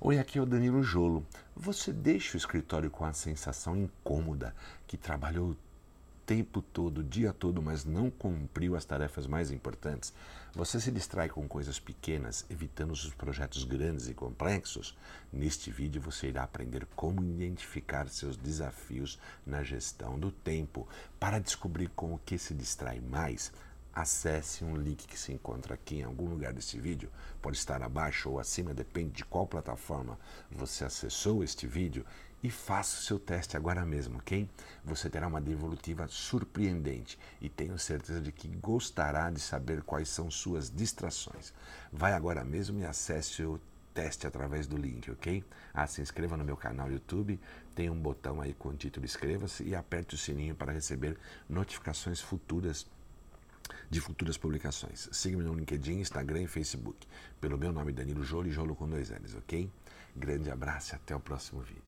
Oi, aqui é o Danilo Jolo. Você deixa o escritório com a sensação incômoda que trabalhou o tempo todo, o dia todo, mas não cumpriu as tarefas mais importantes? Você se distrai com coisas pequenas, evitando os projetos grandes e complexos? Neste vídeo você irá aprender como identificar seus desafios na gestão do tempo. Para descobrir com o que se distrai mais, acesse um link que se encontra aqui em algum lugar desse vídeo, pode estar abaixo ou acima, depende de qual plataforma você acessou este vídeo, e faça o seu teste agora mesmo, ok? Você terá uma devolutiva surpreendente e tenho certeza de que gostará de saber quais são suas distrações. Vai agora mesmo e acesse o teste através do link, ok? Ah, se inscreva no meu canal YouTube, tem um botão aí com o título Inscreva-se e aperte o sininho para receber notificações futuras de futuras publicações. Siga-me no LinkedIn, Instagram e Facebook. Pelo meu nome, Danilo Jolo e Jolo com dois L's, ok? Grande abraço e até o próximo vídeo.